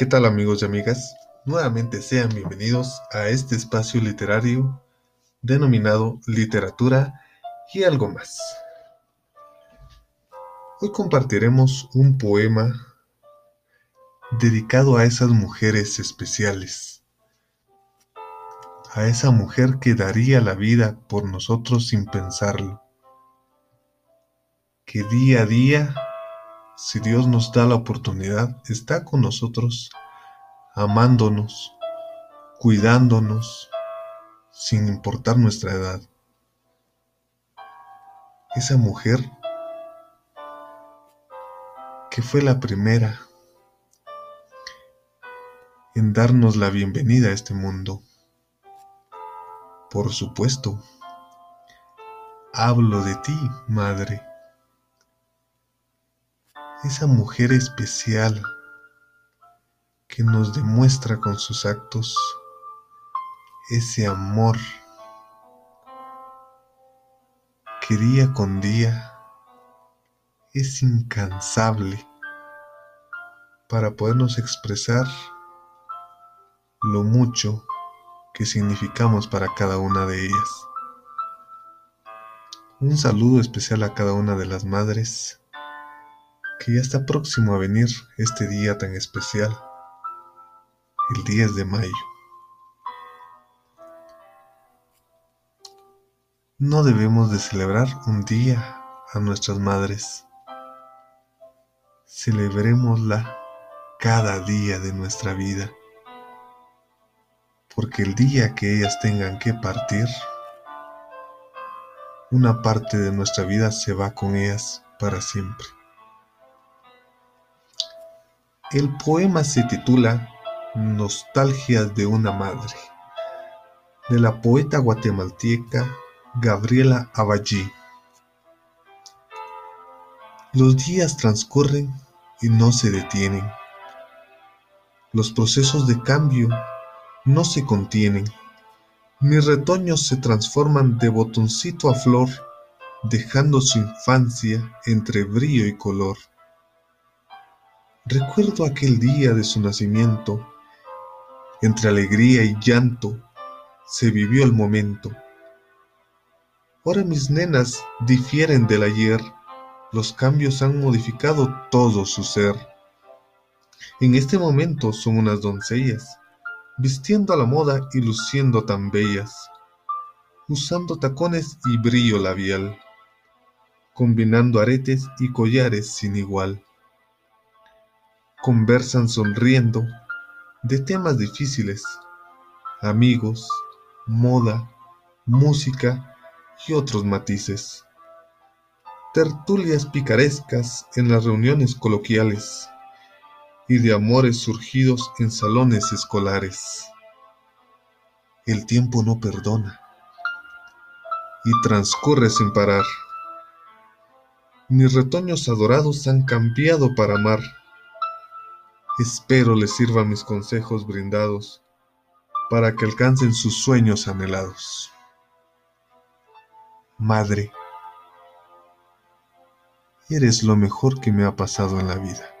¿Qué tal amigos y amigas? Nuevamente sean bienvenidos a este espacio literario denominado Literatura y algo más. Hoy compartiremos un poema dedicado a esas mujeres especiales, a esa mujer que daría la vida por nosotros sin pensarlo, que día a día si Dios nos da la oportunidad, está con nosotros, amándonos, cuidándonos, sin importar nuestra edad. Esa mujer que fue la primera en darnos la bienvenida a este mundo. Por supuesto, hablo de ti, Madre esa mujer especial que nos demuestra con sus actos ese amor que día con día es incansable para podernos expresar lo mucho que significamos para cada una de ellas. Un saludo especial a cada una de las madres que ya está próximo a venir este día tan especial, el 10 de mayo. No debemos de celebrar un día a nuestras madres. Celebrémosla cada día de nuestra vida. Porque el día que ellas tengan que partir, una parte de nuestra vida se va con ellas para siempre. El poema se titula Nostalgias de una madre, de la poeta guatemalteca Gabriela Aballí. Los días transcurren y no se detienen. Los procesos de cambio no se contienen. Mis retoños se transforman de botoncito a flor, dejando su infancia entre brillo y color. Recuerdo aquel día de su nacimiento, entre alegría y llanto se vivió el momento. Ahora mis nenas difieren del ayer, los cambios han modificado todo su ser. En este momento son unas doncellas, vistiendo a la moda y luciendo tan bellas, usando tacones y brillo labial, combinando aretes y collares sin igual conversan sonriendo de temas difíciles, amigos, moda, música y otros matices. Tertulias picarescas en las reuniones coloquiales y de amores surgidos en salones escolares. El tiempo no perdona y transcurre sin parar. Mis retoños adorados han cambiado para amar Espero les sirvan mis consejos brindados para que alcancen sus sueños anhelados. Madre, eres lo mejor que me ha pasado en la vida.